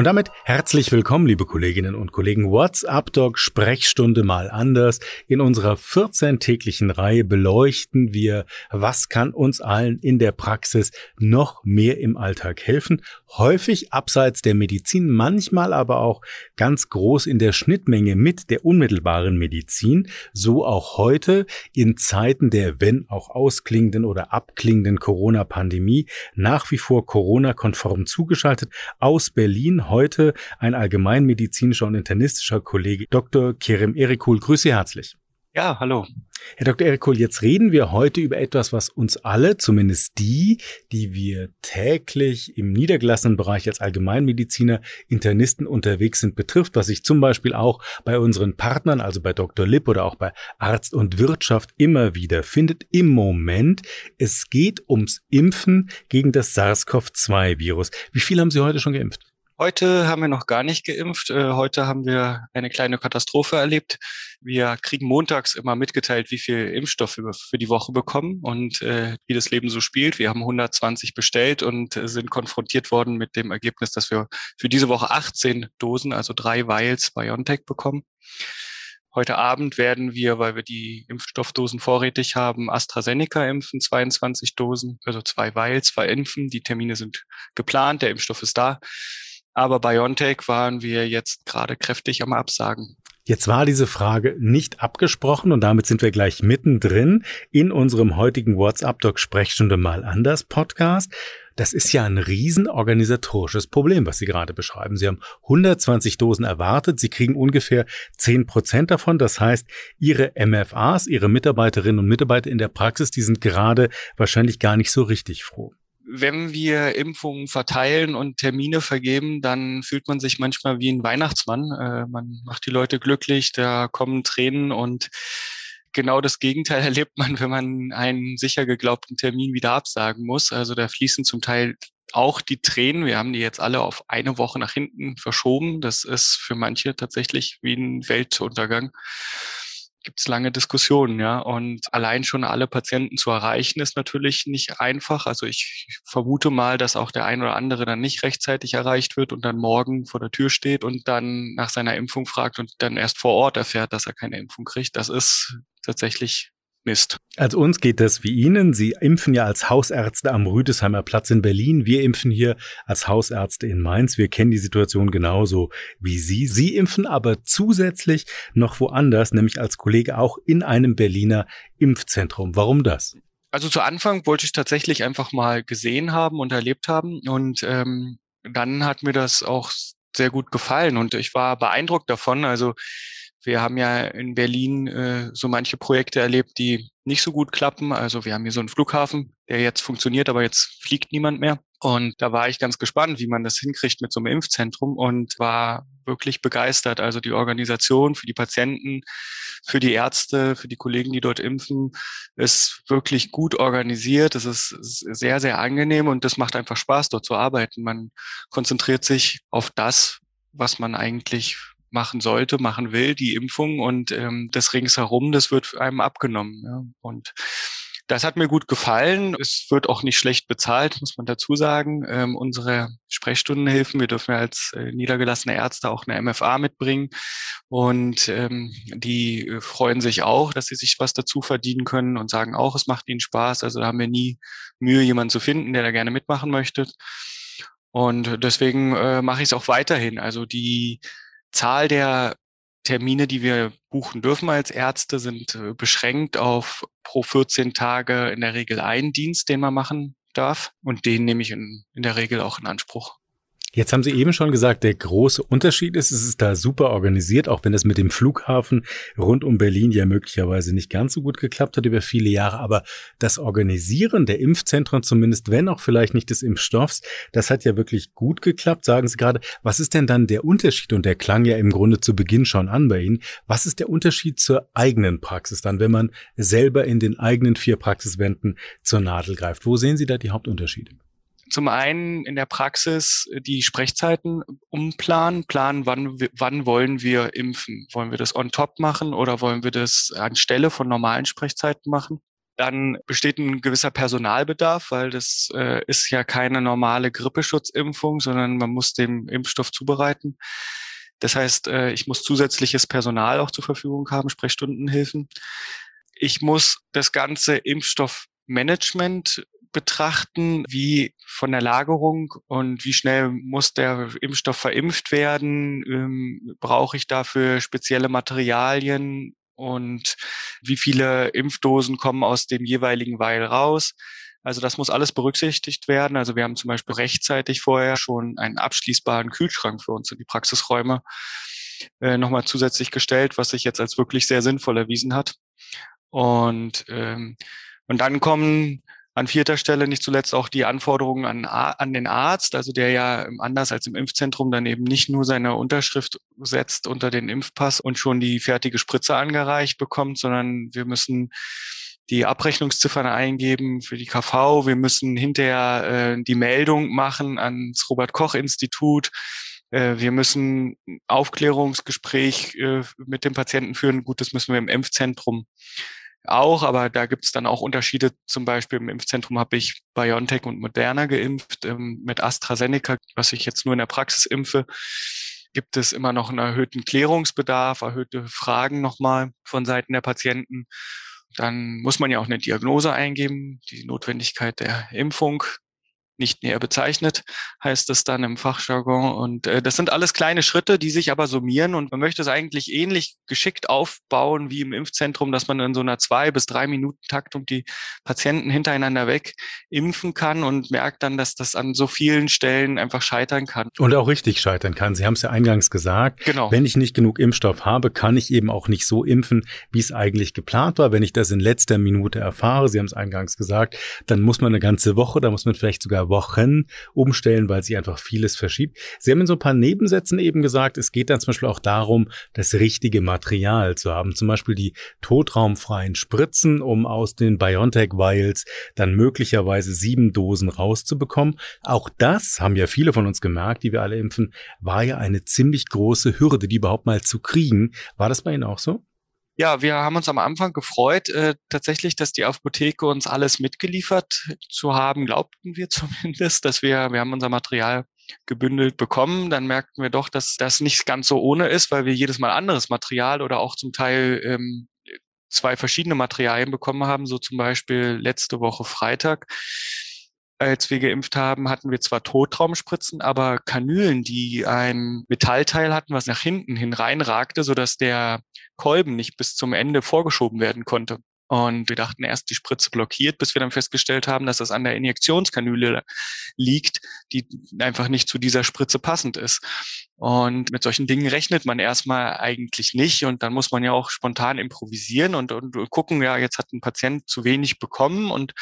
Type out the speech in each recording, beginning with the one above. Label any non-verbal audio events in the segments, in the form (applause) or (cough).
Und damit herzlich willkommen, liebe Kolleginnen und Kollegen. WhatsApp Doc Sprechstunde mal anders. In unserer 14-täglichen Reihe beleuchten wir, was kann uns allen in der Praxis noch mehr im Alltag helfen. Häufig abseits der Medizin, manchmal aber auch ganz groß in der Schnittmenge mit der unmittelbaren Medizin. So auch heute in Zeiten der, wenn auch ausklingenden oder abklingenden Corona-Pandemie, nach wie vor Corona-konform zugeschaltet aus Berlin heute ein allgemeinmedizinischer und internistischer Kollege, Dr. Kerem Erikul. Grüße Sie herzlich. Ja, hallo. Herr Dr. Erikul, jetzt reden wir heute über etwas, was uns alle, zumindest die, die wir täglich im niedergelassenen Bereich als Allgemeinmediziner, Internisten unterwegs sind, betrifft, was sich zum Beispiel auch bei unseren Partnern, also bei Dr. Lipp oder auch bei Arzt und Wirtschaft immer wieder findet. Im Moment, es geht ums Impfen gegen das SARS-CoV-2-Virus. Wie viel haben Sie heute schon geimpft? Heute haben wir noch gar nicht geimpft. Äh, heute haben wir eine kleine Katastrophe erlebt. Wir kriegen montags immer mitgeteilt, wie viel Impfstoff wir für die Woche bekommen und äh, wie das Leben so spielt. Wir haben 120 bestellt und äh, sind konfrontiert worden mit dem Ergebnis, dass wir für diese Woche 18 Dosen, also drei Vials BioNTech bekommen. Heute Abend werden wir, weil wir die Impfstoffdosen vorrätig haben, AstraZeneca impfen, 22 Dosen, also zwei Vials, zwei Impfen. Die Termine sind geplant, der Impfstoff ist da. Aber BioNTech waren wir jetzt gerade kräftig am Absagen. Jetzt war diese Frage nicht abgesprochen und damit sind wir gleich mittendrin in unserem heutigen WhatsApp-Doc-Sprechstunde mal anders Podcast. Das ist ja ein riesenorganisatorisches Problem, was Sie gerade beschreiben. Sie haben 120 Dosen erwartet. Sie kriegen ungefähr 10 Prozent davon. Das heißt, Ihre MFAs, Ihre Mitarbeiterinnen und Mitarbeiter in der Praxis, die sind gerade wahrscheinlich gar nicht so richtig froh wenn wir Impfungen verteilen und Termine vergeben, dann fühlt man sich manchmal wie ein Weihnachtsmann. Äh, man macht die Leute glücklich, da kommen Tränen und genau das Gegenteil (laughs) erlebt man, wenn man einen sicher geglaubten Termin wieder absagen muss. Also da fließen zum Teil auch die Tränen. Wir haben die jetzt alle auf eine Woche nach hinten verschoben. Das ist für manche tatsächlich wie ein Weltuntergang gibt es lange Diskussionen, ja. Und allein schon alle Patienten zu erreichen, ist natürlich nicht einfach. Also ich vermute mal, dass auch der ein oder andere dann nicht rechtzeitig erreicht wird und dann morgen vor der Tür steht und dann nach seiner Impfung fragt und dann erst vor Ort erfährt, dass er keine Impfung kriegt. Das ist tatsächlich Mist. Als uns geht das wie Ihnen. Sie impfen ja als Hausärzte am Rüdesheimer Platz in Berlin. Wir impfen hier als Hausärzte in Mainz. Wir kennen die Situation genauso wie Sie. Sie impfen aber zusätzlich noch woanders, nämlich als Kollege auch in einem Berliner Impfzentrum. Warum das? Also zu Anfang wollte ich tatsächlich einfach mal gesehen haben und erlebt haben. Und ähm, dann hat mir das auch sehr gut gefallen und ich war beeindruckt davon. Also wir haben ja in Berlin äh, so manche Projekte erlebt, die nicht so gut klappen. Also wir haben hier so einen Flughafen, der jetzt funktioniert, aber jetzt fliegt niemand mehr. Und da war ich ganz gespannt, wie man das hinkriegt mit so einem Impfzentrum und war wirklich begeistert. Also die Organisation für die Patienten, für die Ärzte, für die Kollegen, die dort impfen, ist wirklich gut organisiert. Es ist sehr, sehr angenehm und das macht einfach Spaß, dort zu arbeiten. Man konzentriert sich auf das, was man eigentlich machen sollte, machen will, die Impfung und ähm, das ringsherum, das wird einem abgenommen. Ja. Und das hat mir gut gefallen. Es wird auch nicht schlecht bezahlt, muss man dazu sagen. Ähm, unsere Sprechstundenhilfen, wir dürfen ja als äh, niedergelassene Ärzte auch eine MFA mitbringen. Und ähm, die äh, freuen sich auch, dass sie sich was dazu verdienen können und sagen auch, es macht ihnen Spaß. Also da haben wir nie Mühe, jemanden zu finden, der da gerne mitmachen möchte. Und deswegen äh, mache ich es auch weiterhin. Also die Zahl der Termine, die wir buchen dürfen als Ärzte, sind äh, beschränkt auf pro 14 Tage in der Regel einen Dienst, den man machen darf. Und den nehme ich in, in der Regel auch in Anspruch. Jetzt haben Sie eben schon gesagt, der große Unterschied ist, es ist da super organisiert, auch wenn es mit dem Flughafen rund um Berlin ja möglicherweise nicht ganz so gut geklappt hat über viele Jahre. Aber das Organisieren der Impfzentren, zumindest wenn auch vielleicht nicht des Impfstoffs, das hat ja wirklich gut geklappt. Sagen Sie gerade, was ist denn dann der Unterschied? Und der klang ja im Grunde zu Beginn schon an bei Ihnen. Was ist der Unterschied zur eigenen Praxis dann, wenn man selber in den eigenen vier Praxiswänden zur Nadel greift? Wo sehen Sie da die Hauptunterschiede? Zum einen in der Praxis die Sprechzeiten umplanen, planen, wann, wann wollen wir impfen? Wollen wir das on top machen oder wollen wir das anstelle von normalen Sprechzeiten machen? Dann besteht ein gewisser Personalbedarf, weil das äh, ist ja keine normale Grippeschutzimpfung, sondern man muss den Impfstoff zubereiten. Das heißt, äh, ich muss zusätzliches Personal auch zur Verfügung haben, Sprechstundenhilfen. Ich muss das ganze Impfstoffmanagement betrachten, wie von der Lagerung und wie schnell muss der Impfstoff verimpft werden, ähm, brauche ich dafür spezielle Materialien und wie viele Impfdosen kommen aus dem jeweiligen Weil raus. Also das muss alles berücksichtigt werden. Also wir haben zum Beispiel rechtzeitig vorher schon einen abschließbaren Kühlschrank für uns in die Praxisräume äh, nochmal zusätzlich gestellt, was sich jetzt als wirklich sehr sinnvoll erwiesen hat. Und, ähm, und dann kommen an vierter Stelle nicht zuletzt auch die Anforderungen an, an den Arzt, also der ja anders als im Impfzentrum dann eben nicht nur seine Unterschrift setzt unter den Impfpass und schon die fertige Spritze angereicht bekommt, sondern wir müssen die Abrechnungsziffern eingeben für die KV. Wir müssen hinterher äh, die Meldung machen ans Robert Koch Institut. Äh, wir müssen Aufklärungsgespräch äh, mit dem Patienten führen. Gut, das müssen wir im Impfzentrum auch, aber da gibt es dann auch Unterschiede. Zum Beispiel im Impfzentrum habe ich BioNTech und Moderna geimpft. Ähm, mit AstraZeneca, was ich jetzt nur in der Praxis impfe, gibt es immer noch einen erhöhten Klärungsbedarf, erhöhte Fragen nochmal von Seiten der Patienten. Dann muss man ja auch eine Diagnose eingeben, die Notwendigkeit der Impfung nicht näher bezeichnet, heißt es dann im Fachjargon. Und äh, das sind alles kleine Schritte, die sich aber summieren und man möchte es eigentlich ähnlich geschickt aufbauen wie im Impfzentrum, dass man in so einer zwei bis drei Minuten Taktung die Patienten hintereinander weg impfen kann und merkt dann, dass das an so vielen Stellen einfach scheitern kann. Und auch richtig scheitern kann. Sie haben es ja eingangs gesagt. Genau. Wenn ich nicht genug Impfstoff habe, kann ich eben auch nicht so impfen, wie es eigentlich geplant war. Wenn ich das in letzter Minute erfahre, Sie haben es eingangs gesagt, dann muss man eine ganze Woche, da muss man vielleicht sogar Wochen umstellen, weil sich einfach vieles verschiebt. Sie haben in so ein paar Nebensätzen eben gesagt, es geht dann zum Beispiel auch darum, das richtige Material zu haben. Zum Beispiel die totraumfreien Spritzen, um aus den BioNTech-Vials dann möglicherweise sieben Dosen rauszubekommen. Auch das haben ja viele von uns gemerkt, die wir alle impfen, war ja eine ziemlich große Hürde, die überhaupt mal zu kriegen. War das bei Ihnen auch so? Ja, wir haben uns am Anfang gefreut, äh, tatsächlich, dass die Apotheke uns alles mitgeliefert zu haben, glaubten wir (laughs) zumindest, dass wir, wir haben unser Material gebündelt bekommen, dann merkten wir doch, dass das nicht ganz so ohne ist, weil wir jedes Mal anderes Material oder auch zum Teil ähm, zwei verschiedene Materialien bekommen haben, so zum Beispiel letzte Woche Freitag als wir geimpft haben, hatten wir zwar Totraumspritzen, aber Kanülen, die ein Metallteil hatten, was nach hinten hin reinragte, sodass der Kolben nicht bis zum Ende vorgeschoben werden konnte. Und wir dachten erst, die Spritze blockiert, bis wir dann festgestellt haben, dass das an der Injektionskanüle liegt, die einfach nicht zu dieser Spritze passend ist. Und mit solchen Dingen rechnet man erstmal eigentlich nicht. Und dann muss man ja auch spontan improvisieren und, und gucken, ja, jetzt hat ein Patient zu wenig bekommen und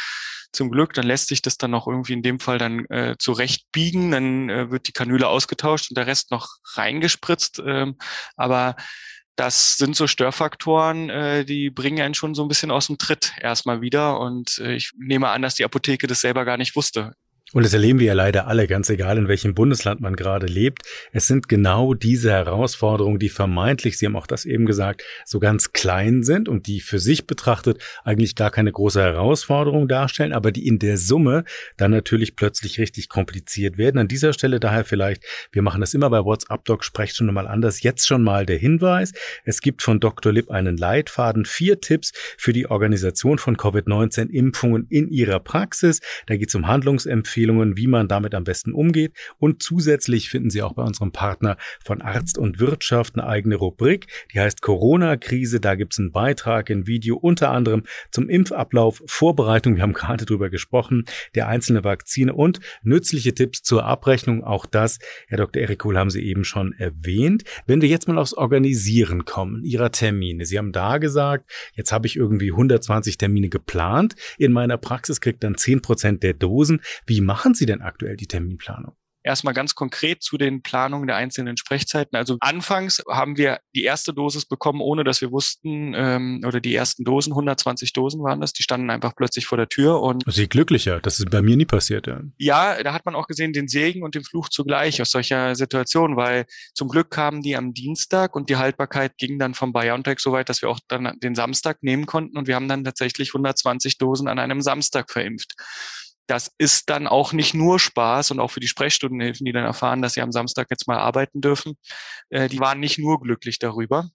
zum Glück, dann lässt sich das dann noch irgendwie in dem Fall dann äh, zurechtbiegen, dann äh, wird die Kanüle ausgetauscht und der Rest noch reingespritzt. Ähm, aber das sind so Störfaktoren, äh, die bringen einen schon so ein bisschen aus dem Tritt erstmal wieder. Und äh, ich nehme an, dass die Apotheke das selber gar nicht wusste. Und das erleben wir ja leider alle, ganz egal in welchem Bundesland man gerade lebt. Es sind genau diese Herausforderungen, die vermeintlich, Sie haben auch das eben gesagt, so ganz klein sind und die für sich betrachtet eigentlich gar keine große Herausforderung darstellen, aber die in der Summe dann natürlich plötzlich richtig kompliziert werden. An dieser Stelle daher vielleicht, wir machen das immer bei WhatsApp Doc, sprecht schon mal anders, jetzt schon mal der Hinweis. Es gibt von Dr. Lipp einen Leitfaden, vier Tipps für die Organisation von Covid-19 Impfungen in Ihrer Praxis. Da geht es um Handlungsempfehlungen Empfehlungen, wie man damit am besten umgeht. Und zusätzlich finden Sie auch bei unserem Partner von Arzt und Wirtschaft eine eigene Rubrik, die heißt Corona-Krise. Da gibt es einen Beitrag, ein Video unter anderem zum Impfablauf, Vorbereitung, wir haben gerade drüber gesprochen, der einzelne Vakzine und nützliche Tipps zur Abrechnung. Auch das, Herr Dr. Erik Kohl, haben Sie eben schon erwähnt. Wenn wir jetzt mal aufs Organisieren kommen, Ihrer Termine. Sie haben da gesagt, jetzt habe ich irgendwie 120 Termine geplant. In meiner Praxis kriegt dann 10 Prozent der Dosen. Wie machen Sie denn aktuell die Terminplanung? erstmal ganz konkret zu den Planungen der einzelnen Sprechzeiten. Also anfangs haben wir die erste Dosis bekommen, ohne dass wir wussten, ähm, oder die ersten Dosen, 120 Dosen waren das, die standen einfach plötzlich vor der Tür und. Sie glücklicher, das ist bei mir nie passiert, ja. Ja, da hat man auch gesehen den Segen und den Fluch zugleich aus solcher Situation, weil zum Glück kamen die am Dienstag und die Haltbarkeit ging dann vom BioNTech so weit, dass wir auch dann den Samstag nehmen konnten und wir haben dann tatsächlich 120 Dosen an einem Samstag verimpft das ist dann auch nicht nur Spaß und auch für die Sprechstundenhilfen, die dann erfahren, dass sie am Samstag jetzt mal arbeiten dürfen, äh, die waren nicht nur glücklich darüber.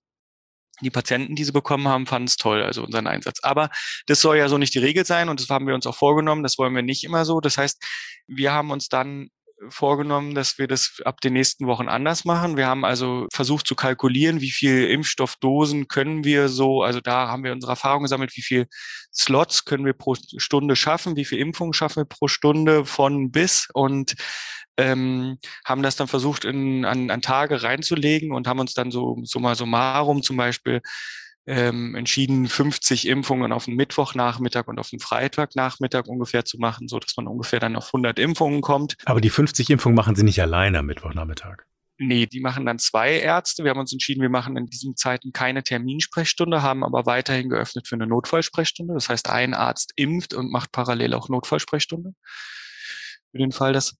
Die Patienten, die sie bekommen haben, fanden es toll, also unseren Einsatz. Aber das soll ja so nicht die Regel sein und das haben wir uns auch vorgenommen. Das wollen wir nicht immer so. Das heißt, wir haben uns dann vorgenommen, dass wir das ab den nächsten Wochen anders machen. Wir haben also versucht zu kalkulieren, wie viel Impfstoffdosen können wir so, also da haben wir unsere Erfahrung gesammelt, wie viel Slots können wir pro Stunde schaffen, wie viel Impfungen schaffen wir pro Stunde von bis und ähm, haben das dann versucht in, an, an Tage reinzulegen und haben uns dann so summa summarum zum Beispiel ähm, entschieden, 50 Impfungen auf den Mittwochnachmittag und auf den Freitagnachmittag ungefähr zu machen, so dass man ungefähr dann auf 100 Impfungen kommt. Aber die 50 Impfungen machen Sie nicht alleine am Mittwochnachmittag? Nee, die machen dann zwei Ärzte. Wir haben uns entschieden, wir machen in diesen Zeiten keine Terminsprechstunde, haben aber weiterhin geöffnet für eine Notfallsprechstunde. Das heißt, ein Arzt impft und macht parallel auch Notfallsprechstunde. Für den Fall, dass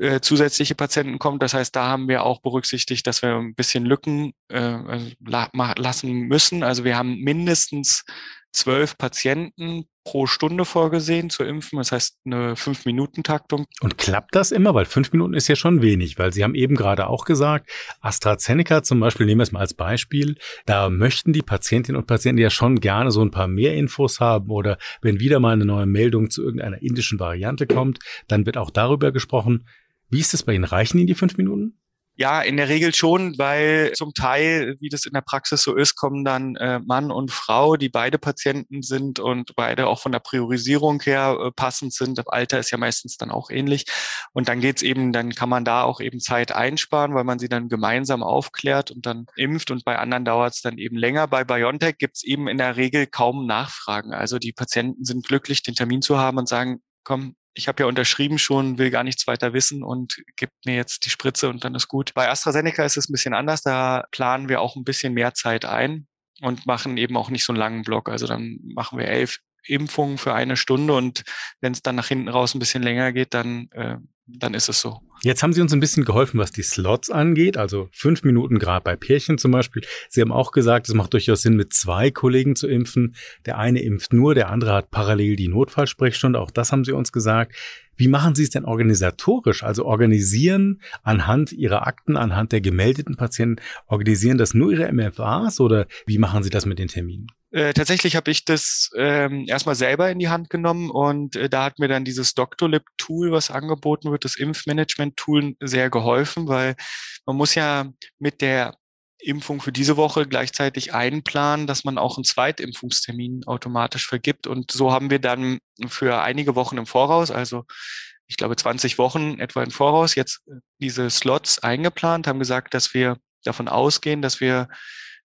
äh, zusätzliche Patienten kommt. Das heißt, da haben wir auch berücksichtigt, dass wir ein bisschen Lücken äh, also la lassen müssen. Also wir haben mindestens zwölf Patienten pro Stunde vorgesehen zu impfen. Das heißt eine Fünf-Minuten-Taktung. Und klappt das immer? Weil fünf Minuten ist ja schon wenig, weil Sie haben eben gerade auch gesagt, AstraZeneca zum Beispiel, nehmen wir es mal als Beispiel, da möchten die Patientinnen und Patienten ja schon gerne so ein paar mehr Infos haben oder wenn wieder mal eine neue Meldung zu irgendeiner indischen Variante kommt, dann wird auch darüber gesprochen. Wie ist es bei Ihnen? Reichen Ihnen die fünf Minuten? Ja, in der Regel schon, weil zum Teil, wie das in der Praxis so ist, kommen dann äh, Mann und Frau, die beide Patienten sind und beide auch von der Priorisierung her äh, passend sind. Das Alter ist ja meistens dann auch ähnlich. Und dann geht's eben, dann kann man da auch eben Zeit einsparen, weil man sie dann gemeinsam aufklärt und dann impft. Und bei anderen dauert's dann eben länger. Bei BioNTech gibt's eben in der Regel kaum Nachfragen. Also die Patienten sind glücklich, den Termin zu haben und sagen, komm, ich habe ja unterschrieben schon, will gar nichts weiter wissen und gibt mir jetzt die Spritze und dann ist gut. Bei AstraZeneca ist es ein bisschen anders. Da planen wir auch ein bisschen mehr Zeit ein und machen eben auch nicht so einen langen Block. Also dann machen wir elf Impfungen für eine Stunde und wenn es dann nach hinten raus ein bisschen länger geht, dann, äh, dann ist es so. Jetzt haben Sie uns ein bisschen geholfen, was die Slots angeht, also fünf Minuten gerade bei Pärchen zum Beispiel. Sie haben auch gesagt, es macht durchaus Sinn, mit zwei Kollegen zu impfen. Der eine impft nur, der andere hat parallel die Notfallsprechstunde. Auch das haben Sie uns gesagt. Wie machen Sie es denn organisatorisch? Also organisieren anhand Ihrer Akten, anhand der gemeldeten Patienten, organisieren das nur Ihre MFAs oder wie machen Sie das mit den Terminen? Äh, tatsächlich habe ich das ähm, erstmal selber in die Hand genommen und äh, da hat mir dann dieses Doctolib-Tool, was angeboten wird, das Impfmanagement-Tool, sehr geholfen, weil man muss ja mit der Impfung für diese Woche gleichzeitig einplanen, dass man auch einen Zweitimpfungstermin automatisch vergibt. Und so haben wir dann für einige Wochen im Voraus, also ich glaube 20 Wochen etwa im Voraus, jetzt diese Slots eingeplant, haben gesagt, dass wir davon ausgehen, dass wir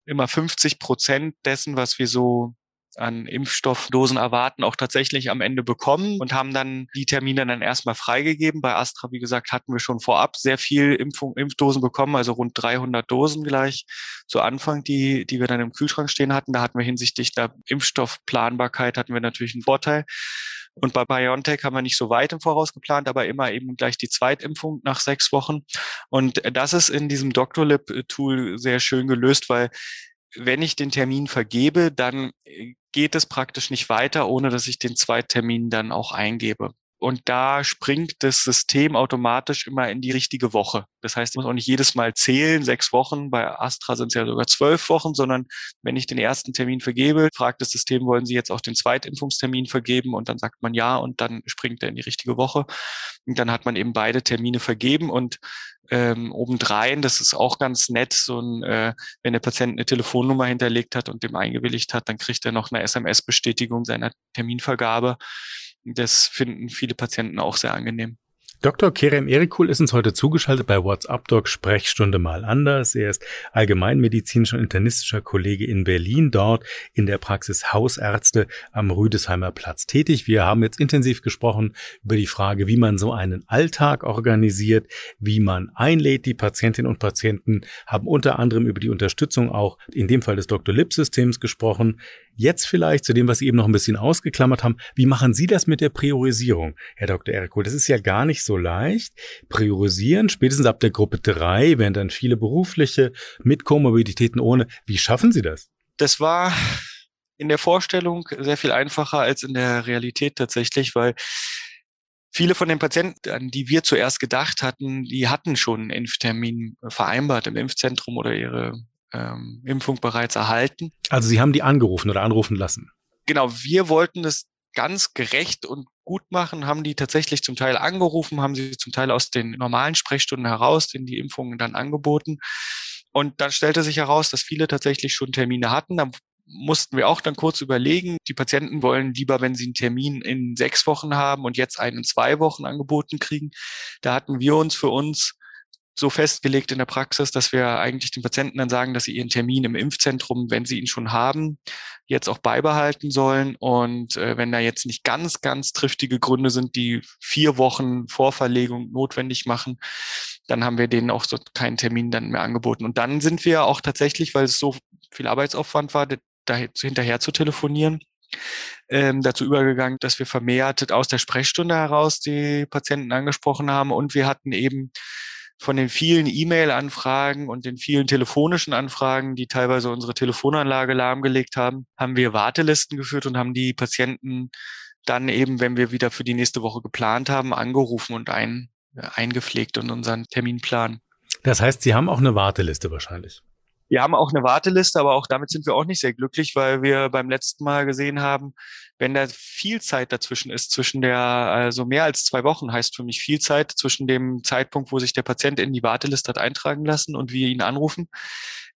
immer 50 Prozent dessen, was wir so an Impfstoffdosen erwarten, auch tatsächlich am Ende bekommen und haben dann die Termine dann erstmal freigegeben. Bei Astra, wie gesagt, hatten wir schon vorab sehr viel Impfung, Impfdosen bekommen, also rund 300 Dosen gleich zu Anfang, die, die wir dann im Kühlschrank stehen hatten. Da hatten wir hinsichtlich der Impfstoffplanbarkeit hatten wir natürlich einen Vorteil. Und bei BioNTech haben wir nicht so weit im Voraus geplant, aber immer eben gleich die Zweitimpfung nach sechs Wochen. Und das ist in diesem Doctolib-Tool sehr schön gelöst, weil wenn ich den Termin vergebe, dann äh, geht es praktisch nicht weiter, ohne dass ich den Zweittermin dann auch eingebe. Und da springt das System automatisch immer in die richtige Woche. Das heißt, ich muss auch nicht jedes Mal zählen, sechs Wochen. Bei Astra sind es ja sogar zwölf Wochen, sondern wenn ich den ersten Termin vergebe, fragt das System, wollen Sie jetzt auch den Zweitimpfungstermin vergeben? Und dann sagt man ja und dann springt er in die richtige Woche. Und dann hat man eben beide Termine vergeben und ähm, obendrein, das ist auch ganz nett, so ein, äh, wenn der Patient eine Telefonnummer hinterlegt hat und dem eingewilligt hat, dann kriegt er noch eine SMS-Bestätigung seiner Terminvergabe. Das finden viele Patienten auch sehr angenehm. Dr. Kerem Erikul ist uns heute zugeschaltet bei WhatsApp Doc Sprechstunde mal anders. Er ist allgemeinmedizinischer und internistischer Kollege in Berlin, dort in der Praxis Hausärzte am Rüdesheimer Platz tätig. Wir haben jetzt intensiv gesprochen über die Frage, wie man so einen Alltag organisiert, wie man einlädt. Die Patientinnen und Patienten haben unter anderem über die Unterstützung auch in dem Fall des Dr. Lip Systems gesprochen. Jetzt vielleicht zu dem, was Sie eben noch ein bisschen ausgeklammert haben. Wie machen Sie das mit der Priorisierung, Herr Dr. Erikul? Das ist ja gar nicht so leicht. Priorisieren, spätestens ab der Gruppe drei werden dann viele berufliche mit Komorbiditäten ohne. Wie schaffen Sie das? Das war in der Vorstellung sehr viel einfacher als in der Realität tatsächlich, weil viele von den Patienten, an die wir zuerst gedacht hatten, die hatten schon einen Impftermin vereinbart im Impfzentrum oder ihre ähm, Impfung bereits erhalten. Also Sie haben die angerufen oder anrufen lassen? Genau, wir wollten das ganz gerecht und gut machen, haben die tatsächlich zum Teil angerufen, haben sie zum Teil aus den normalen Sprechstunden heraus, den die Impfungen dann angeboten. Und dann stellte sich heraus, dass viele tatsächlich schon Termine hatten. Da mussten wir auch dann kurz überlegen. Die Patienten wollen lieber, wenn sie einen Termin in sechs Wochen haben und jetzt einen in zwei Wochen angeboten kriegen. Da hatten wir uns für uns so festgelegt in der Praxis, dass wir eigentlich den Patienten dann sagen, dass sie ihren Termin im Impfzentrum, wenn sie ihn schon haben, jetzt auch beibehalten sollen. Und äh, wenn da jetzt nicht ganz, ganz triftige Gründe sind, die vier Wochen Vorverlegung notwendig machen, dann haben wir denen auch so keinen Termin dann mehr angeboten. Und dann sind wir auch tatsächlich, weil es so viel Arbeitsaufwand war, da hinterher zu telefonieren, ähm, dazu übergegangen, dass wir vermehrt aus der Sprechstunde heraus die Patienten angesprochen haben und wir hatten eben von den vielen E-Mail-Anfragen und den vielen telefonischen Anfragen, die teilweise unsere Telefonanlage lahmgelegt haben, haben wir Wartelisten geführt und haben die Patienten dann eben, wenn wir wieder für die nächste Woche geplant haben, angerufen und ein, eingepflegt in unseren Terminplan. Das heißt, Sie haben auch eine Warteliste wahrscheinlich. Wir haben auch eine Warteliste, aber auch damit sind wir auch nicht sehr glücklich, weil wir beim letzten Mal gesehen haben, wenn da viel Zeit dazwischen ist, zwischen der, also mehr als zwei Wochen heißt für mich viel Zeit zwischen dem Zeitpunkt, wo sich der Patient in die Warteliste hat eintragen lassen und wir ihn anrufen,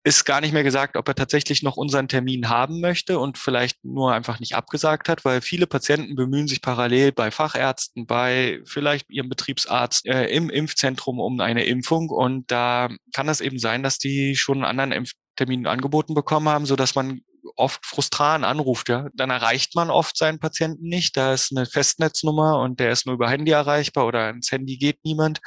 ist gar nicht mehr gesagt, ob er tatsächlich noch unseren Termin haben möchte und vielleicht nur einfach nicht abgesagt hat, weil viele Patienten bemühen sich parallel bei Fachärzten, bei vielleicht ihrem Betriebsarzt äh, im Impfzentrum um eine Impfung und da kann es eben sein, dass die schon einen anderen Impftermin angeboten bekommen haben, so dass man oft frustran anruft, ja. Dann erreicht man oft seinen Patienten nicht. Da ist eine Festnetznummer und der ist nur über Handy erreichbar oder ins Handy geht niemand.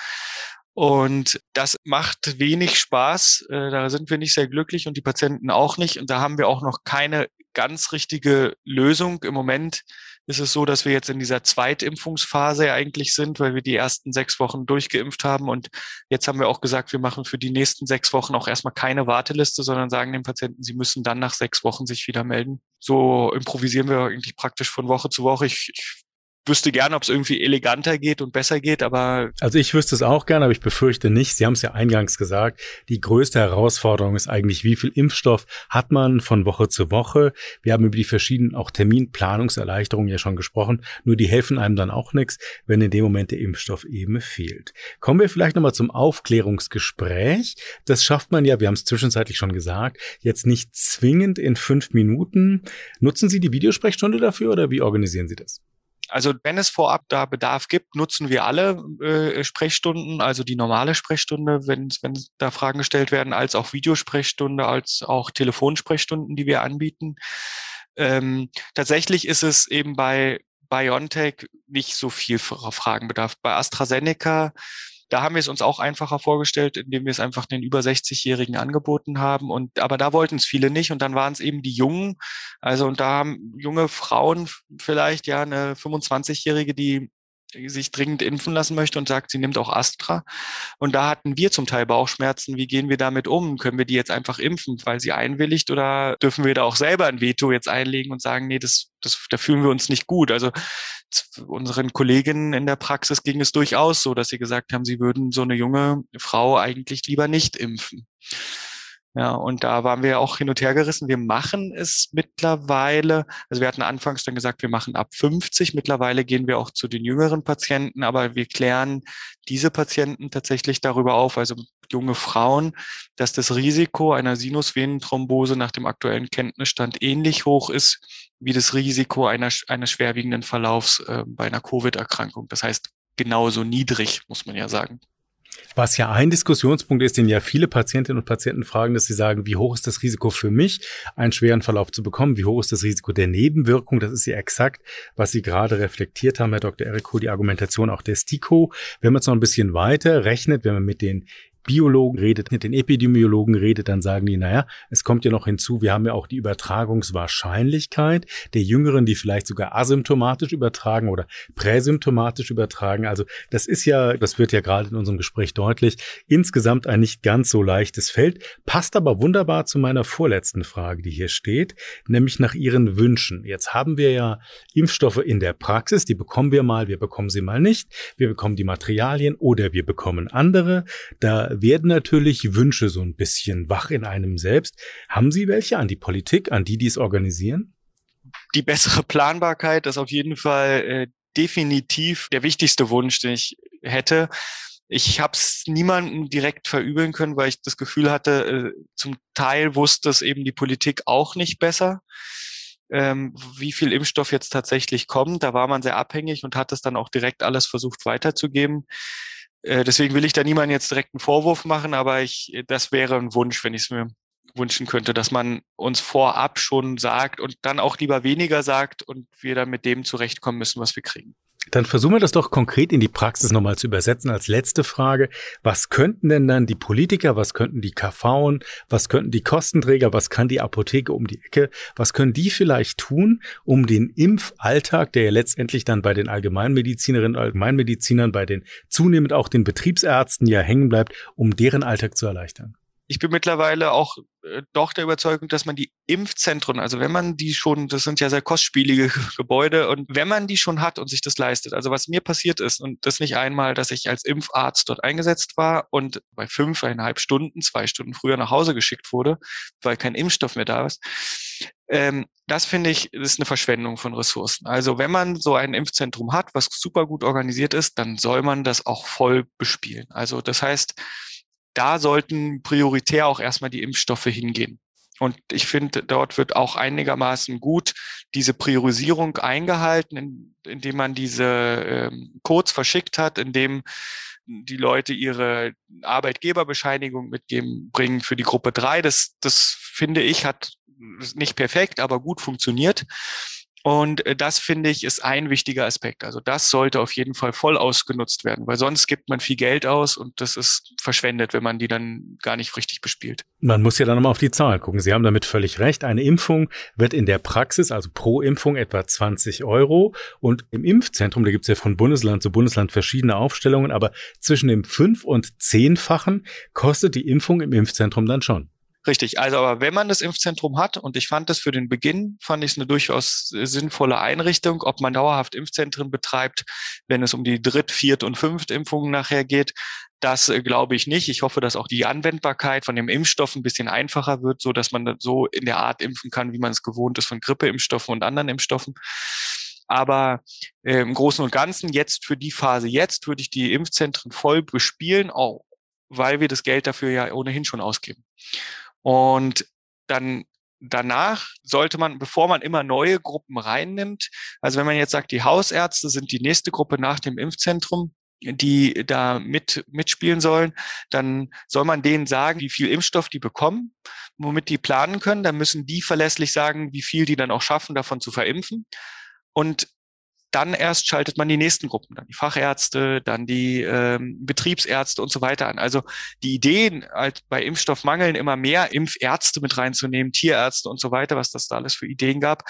Und das macht wenig Spaß. Äh, da sind wir nicht sehr glücklich und die Patienten auch nicht. Und da haben wir auch noch keine ganz richtige Lösung. Im Moment ist es so, dass wir jetzt in dieser Zweitimpfungsphase eigentlich sind, weil wir die ersten sechs Wochen durchgeimpft haben. Und jetzt haben wir auch gesagt, wir machen für die nächsten sechs Wochen auch erstmal keine Warteliste, sondern sagen den Patienten, sie müssen dann nach sechs Wochen sich wieder melden. So improvisieren wir eigentlich praktisch von Woche zu Woche. Ich, ich wüsste gerne, ob es irgendwie eleganter geht und besser geht, aber. Also ich wüsste es auch gerne, aber ich befürchte nicht. Sie haben es ja eingangs gesagt. Die größte Herausforderung ist eigentlich, wie viel Impfstoff hat man von Woche zu Woche? Wir haben über die verschiedenen auch Terminplanungserleichterungen ja schon gesprochen. Nur die helfen einem dann auch nichts, wenn in dem Moment der Impfstoff eben fehlt. Kommen wir vielleicht nochmal zum Aufklärungsgespräch. Das schafft man ja, wir haben es zwischenzeitlich schon gesagt, jetzt nicht zwingend in fünf Minuten. Nutzen Sie die Videosprechstunde dafür oder wie organisieren Sie das? Also wenn es vorab da Bedarf gibt, nutzen wir alle äh, Sprechstunden, also die normale Sprechstunde, wenn, wenn da Fragen gestellt werden, als auch Videosprechstunde, als auch Telefonsprechstunden, die wir anbieten. Ähm, tatsächlich ist es eben bei BioNTech nicht so viel Fragenbedarf. Bei AstraZeneca da haben wir es uns auch einfacher vorgestellt, indem wir es einfach den über 60-Jährigen angeboten haben. Und aber da wollten es viele nicht. Und dann waren es eben die Jungen. Also und da haben junge Frauen vielleicht ja eine 25-Jährige, die sich dringend impfen lassen möchte und sagt, sie nimmt auch Astra. Und da hatten wir zum Teil Bauchschmerzen. Wie gehen wir damit um? Können wir die jetzt einfach impfen, weil sie einwilligt oder dürfen wir da auch selber ein Veto jetzt einlegen und sagen, nee, das, das, da fühlen wir uns nicht gut. Also unseren Kolleginnen in der Praxis ging es durchaus so, dass sie gesagt haben, sie würden so eine junge Frau eigentlich lieber nicht impfen. Ja, und da waren wir auch hin und her gerissen. Wir machen es mittlerweile, also wir hatten anfangs dann gesagt, wir machen ab 50. Mittlerweile gehen wir auch zu den jüngeren Patienten, aber wir klären diese Patienten tatsächlich darüber auf, also junge Frauen, dass das Risiko einer Sinusvenenthrombose nach dem aktuellen Kenntnisstand ähnlich hoch ist wie das Risiko einer, eines schwerwiegenden Verlaufs äh, bei einer Covid-Erkrankung. Das heißt, genauso niedrig, muss man ja sagen. Was ja ein Diskussionspunkt ist, den ja viele Patientinnen und Patienten fragen, dass sie sagen, wie hoch ist das Risiko für mich, einen schweren Verlauf zu bekommen? Wie hoch ist das Risiko der Nebenwirkung? Das ist ja exakt, was Sie gerade reflektiert haben, Herr Dr. Eriko, die Argumentation auch der STIKO. Wenn man es noch ein bisschen weiter rechnet, wenn man mit den Biologen redet, mit den Epidemiologen redet, dann sagen die, naja, es kommt ja noch hinzu, wir haben ja auch die Übertragungswahrscheinlichkeit der Jüngeren, die vielleicht sogar asymptomatisch übertragen oder präsymptomatisch übertragen. Also das ist ja, das wird ja gerade in unserem Gespräch deutlich, insgesamt ein nicht ganz so leichtes Feld, passt aber wunderbar zu meiner vorletzten Frage, die hier steht, nämlich nach Ihren Wünschen. Jetzt haben wir ja Impfstoffe in der Praxis, die bekommen wir mal, wir bekommen sie mal nicht, wir bekommen die Materialien oder wir bekommen andere. Da werden natürlich Wünsche so ein bisschen wach in einem selbst. Haben Sie welche an die Politik, an die, die es organisieren? Die bessere Planbarkeit ist auf jeden Fall äh, definitiv der wichtigste Wunsch, den ich hätte. Ich habe es niemandem direkt verübeln können, weil ich das Gefühl hatte, äh, zum Teil wusste es eben die Politik auch nicht besser, ähm, wie viel Impfstoff jetzt tatsächlich kommt. Da war man sehr abhängig und hat es dann auch direkt alles versucht weiterzugeben. Äh, deswegen will ich da niemandem jetzt direkt einen Vorwurf machen, aber ich, das wäre ein Wunsch, wenn ich es mir wünschen könnte, dass man uns vorab schon sagt und dann auch lieber weniger sagt und wir dann mit dem zurechtkommen müssen, was wir kriegen. Dann versuchen wir das doch konkret in die Praxis nochmal zu übersetzen als letzte Frage. Was könnten denn dann die Politiker, was könnten die KV, was könnten die Kostenträger, was kann die Apotheke um die Ecke, was können die vielleicht tun, um den Impfalltag, der ja letztendlich dann bei den Allgemeinmedizinerinnen und Allgemeinmedizinern, bei den zunehmend auch den Betriebsärzten ja hängen bleibt, um deren Alltag zu erleichtern? Ich bin mittlerweile auch äh, doch der Überzeugung, dass man die Impfzentren, also wenn man die schon, das sind ja sehr kostspielige (laughs) Gebäude, und wenn man die schon hat und sich das leistet, also was mir passiert ist, und das nicht einmal, dass ich als Impfarzt dort eingesetzt war und bei fünfeinhalb Stunden, zwei Stunden früher nach Hause geschickt wurde, weil kein Impfstoff mehr da ist, ähm, das finde ich, ist eine Verschwendung von Ressourcen. Also wenn man so ein Impfzentrum hat, was super gut organisiert ist, dann soll man das auch voll bespielen. Also das heißt, da sollten prioritär auch erstmal die Impfstoffe hingehen. Und ich finde, dort wird auch einigermaßen gut diese Priorisierung eingehalten, indem man diese ähm, Codes verschickt hat, indem die Leute ihre Arbeitgeberbescheinigung mitgeben, bringen für die Gruppe drei. Das, das finde ich, hat nicht perfekt, aber gut funktioniert. Und äh, das finde ich ist ein wichtiger Aspekt. Also das sollte auf jeden Fall voll ausgenutzt werden, weil sonst gibt man viel Geld aus und das ist verschwendet, wenn man die dann gar nicht richtig bespielt. Man muss ja dann nochmal auf die Zahlen gucken. Sie haben damit völlig recht. Eine Impfung wird in der Praxis, also pro Impfung etwa 20 Euro. Und im Impfzentrum, da gibt es ja von Bundesland zu Bundesland verschiedene Aufstellungen, aber zwischen dem fünf- und zehnfachen kostet die Impfung im Impfzentrum dann schon. Richtig, also aber wenn man das Impfzentrum hat, und ich fand das für den Beginn, fand ich es eine durchaus sinnvolle Einrichtung, ob man dauerhaft Impfzentren betreibt, wenn es um die Dritt-, Viert- und Fünft-Impfungen nachher geht, das äh, glaube ich nicht. Ich hoffe, dass auch die Anwendbarkeit von dem Impfstoff ein bisschen einfacher wird, so dass man so in der Art impfen kann, wie man es gewohnt ist von Grippeimpfstoffen und anderen Impfstoffen. Aber äh, im Großen und Ganzen jetzt für die Phase jetzt würde ich die Impfzentren voll bespielen, auch weil wir das Geld dafür ja ohnehin schon ausgeben. Und dann danach sollte man, bevor man immer neue Gruppen reinnimmt, also wenn man jetzt sagt, die Hausärzte sind die nächste Gruppe nach dem Impfzentrum, die da mit, mitspielen sollen, dann soll man denen sagen, wie viel Impfstoff die bekommen, womit die planen können. Dann müssen die verlässlich sagen, wie viel die dann auch schaffen, davon zu verimpfen. Und dann erst schaltet man die nächsten Gruppen, dann die Fachärzte, dann die ähm, Betriebsärzte und so weiter an. Also die Ideen, halt bei Impfstoffmangeln immer mehr Impfärzte mit reinzunehmen, Tierärzte und so weiter, was das da alles für Ideen gab,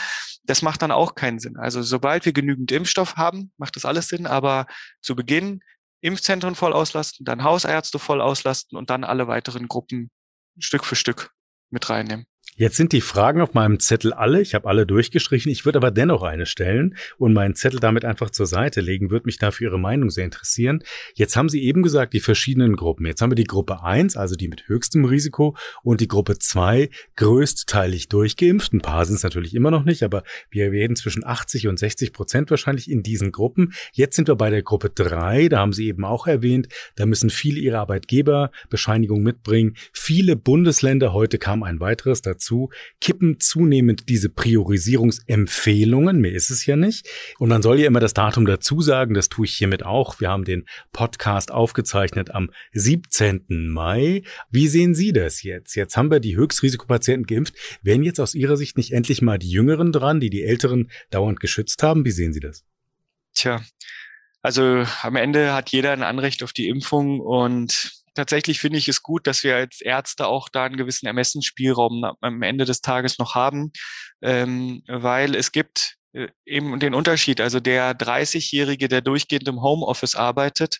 das macht dann auch keinen Sinn. Also sobald wir genügend Impfstoff haben, macht das alles Sinn, aber zu Beginn Impfzentren voll auslasten, dann Hausärzte voll auslasten und dann alle weiteren Gruppen Stück für Stück mit reinnehmen. Jetzt sind die Fragen auf meinem Zettel alle. Ich habe alle durchgestrichen. Ich würde aber dennoch eine stellen und meinen Zettel damit einfach zur Seite legen. Würde mich dafür Ihre Meinung sehr interessieren. Jetzt haben Sie eben gesagt, die verschiedenen Gruppen. Jetzt haben wir die Gruppe 1, also die mit höchstem Risiko, und die Gruppe 2, größtteilig durchgeimpft. Ein paar sind es natürlich immer noch nicht, aber wir werden zwischen 80 und 60 Prozent wahrscheinlich in diesen Gruppen. Jetzt sind wir bei der Gruppe 3. Da haben Sie eben auch erwähnt, da müssen viele ihre Arbeitgeberbescheinigung mitbringen. Viele Bundesländer, heute kam ein weiteres dazu, dazu, kippen zunehmend diese Priorisierungsempfehlungen, mehr ist es ja nicht. Und man soll ja immer das Datum dazu sagen, das tue ich hiermit auch. Wir haben den Podcast aufgezeichnet am 17. Mai. Wie sehen Sie das jetzt? Jetzt haben wir die Höchstrisikopatienten geimpft. Werden jetzt aus Ihrer Sicht nicht endlich mal die Jüngeren dran, die die Älteren dauernd geschützt haben? Wie sehen Sie das? Tja, also am Ende hat jeder ein Anrecht auf die Impfung und tatsächlich finde ich es gut, dass wir als Ärzte auch da einen gewissen Ermessensspielraum am Ende des Tages noch haben, ähm, weil es gibt äh, eben den Unterschied. Also der 30-Jährige, der durchgehend im Homeoffice arbeitet,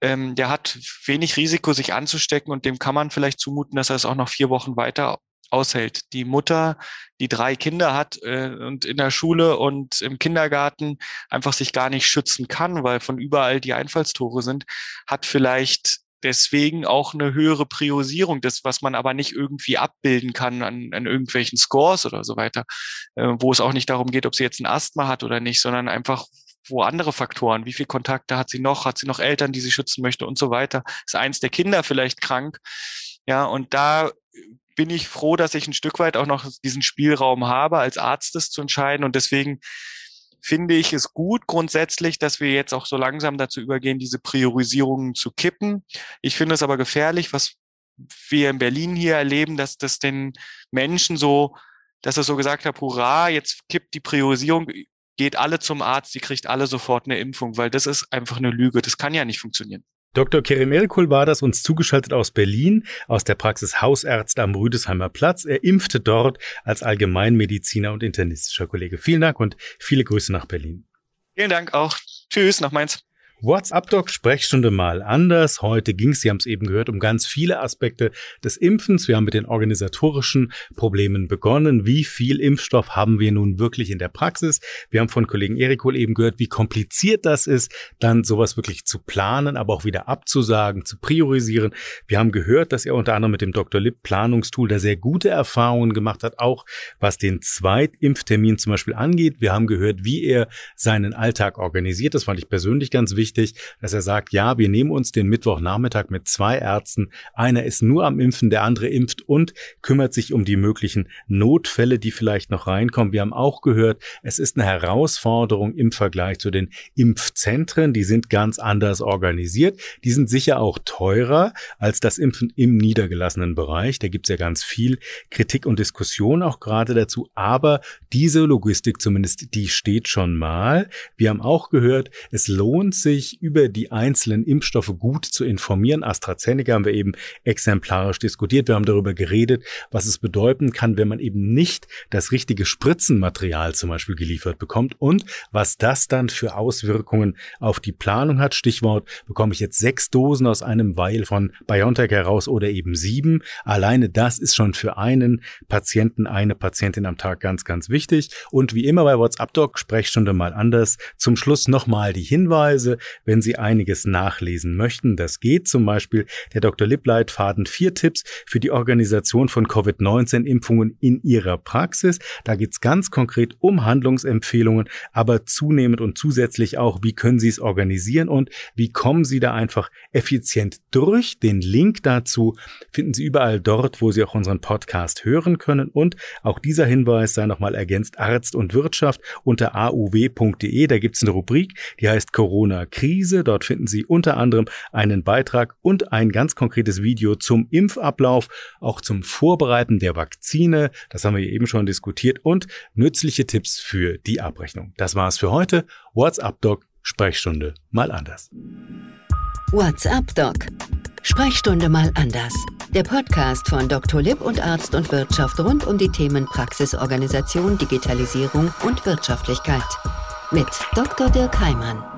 ähm, der hat wenig Risiko, sich anzustecken und dem kann man vielleicht zumuten, dass er es auch noch vier Wochen weiter aushält. Die Mutter, die drei Kinder hat äh, und in der Schule und im Kindergarten einfach sich gar nicht schützen kann, weil von überall die Einfallstore sind, hat vielleicht deswegen auch eine höhere Priorisierung, das, was man aber nicht irgendwie abbilden kann an, an irgendwelchen Scores oder so weiter, äh, wo es auch nicht darum geht, ob sie jetzt ein Asthma hat oder nicht, sondern einfach, wo andere Faktoren, wie viel Kontakte hat sie noch, hat sie noch Eltern, die sie schützen möchte und so weiter. Ist eins der Kinder vielleicht krank? Ja, und da bin ich froh, dass ich ein Stück weit auch noch diesen Spielraum habe, als Arzt das zu entscheiden. Und deswegen finde ich es gut grundsätzlich, dass wir jetzt auch so langsam dazu übergehen, diese Priorisierungen zu kippen. Ich finde es aber gefährlich, was wir in Berlin hier erleben, dass das den Menschen so, dass er so gesagt hat, hurra, jetzt kippt die Priorisierung, geht alle zum Arzt, die kriegt alle sofort eine Impfung, weil das ist einfach eine Lüge. Das kann ja nicht funktionieren. Dr. Kerem Erikul war das uns zugeschaltet aus Berlin, aus der Praxis Hausärzte am Rüdesheimer Platz. Er impfte dort als Allgemeinmediziner und internistischer Kollege. Vielen Dank und viele Grüße nach Berlin. Vielen Dank auch. Tschüss nach Mainz. WhatsApp-Doc Sprechstunde mal anders. Heute ging es, Sie haben es eben gehört, um ganz viele Aspekte des Impfens. Wir haben mit den organisatorischen Problemen begonnen. Wie viel Impfstoff haben wir nun wirklich in der Praxis? Wir haben von Kollegen Erikol eben gehört, wie kompliziert das ist, dann sowas wirklich zu planen, aber auch wieder abzusagen, zu priorisieren. Wir haben gehört, dass er unter anderem mit dem Dr. Lipp Planungstool da sehr gute Erfahrungen gemacht hat, auch was den Zweitimpftermin zum Beispiel angeht. Wir haben gehört, wie er seinen Alltag organisiert. Das fand ich persönlich ganz wichtig wichtig, dass er sagt, ja, wir nehmen uns den Mittwochnachmittag mit zwei Ärzten. Einer ist nur am Impfen, der andere impft und kümmert sich um die möglichen Notfälle, die vielleicht noch reinkommen. Wir haben auch gehört, es ist eine Herausforderung im Vergleich zu den Impfzentren. Die sind ganz anders organisiert. Die sind sicher auch teurer als das Impfen im niedergelassenen Bereich. Da gibt es ja ganz viel Kritik und Diskussion auch gerade dazu. Aber diese Logistik zumindest, die steht schon mal. Wir haben auch gehört, es lohnt sich, sich über die einzelnen Impfstoffe gut zu informieren. AstraZeneca haben wir eben exemplarisch diskutiert. Wir haben darüber geredet, was es bedeuten kann, wenn man eben nicht das richtige Spritzenmaterial zum Beispiel geliefert bekommt und was das dann für Auswirkungen auf die Planung hat. Stichwort, bekomme ich jetzt sechs Dosen aus einem Weil von BioNTech heraus oder eben sieben. Alleine das ist schon für einen Patienten, eine Patientin am Tag ganz, ganz wichtig. Und wie immer bei WhatsApp Doc, Sprechstunde mal anders. Zum Schluss nochmal die Hinweise wenn Sie einiges nachlesen möchten. Das geht zum Beispiel der Dr. Lipp-Leitfaden vier Tipps für die Organisation von Covid-19-Impfungen in Ihrer Praxis. Da geht es ganz konkret um Handlungsempfehlungen, aber zunehmend und zusätzlich auch, wie können Sie es organisieren und wie kommen Sie da einfach effizient durch. Den Link dazu finden Sie überall dort, wo Sie auch unseren Podcast hören können. Und auch dieser Hinweis sei nochmal ergänzt, Arzt und Wirtschaft unter auw.de. Da gibt es eine Rubrik, die heißt Corona Krise. Dort finden Sie unter anderem einen Beitrag und ein ganz konkretes Video zum Impfablauf, auch zum Vorbereiten der Vakzine. Das haben wir eben schon diskutiert und nützliche Tipps für die Abrechnung. Das war's für heute. WhatsApp Doc Sprechstunde mal anders. WhatsApp Doc Sprechstunde mal anders. Der Podcast von Dr. Lipp und Arzt und Wirtschaft rund um die Themen Praxisorganisation, Digitalisierung und Wirtschaftlichkeit. Mit Dr. Dirk Heimann.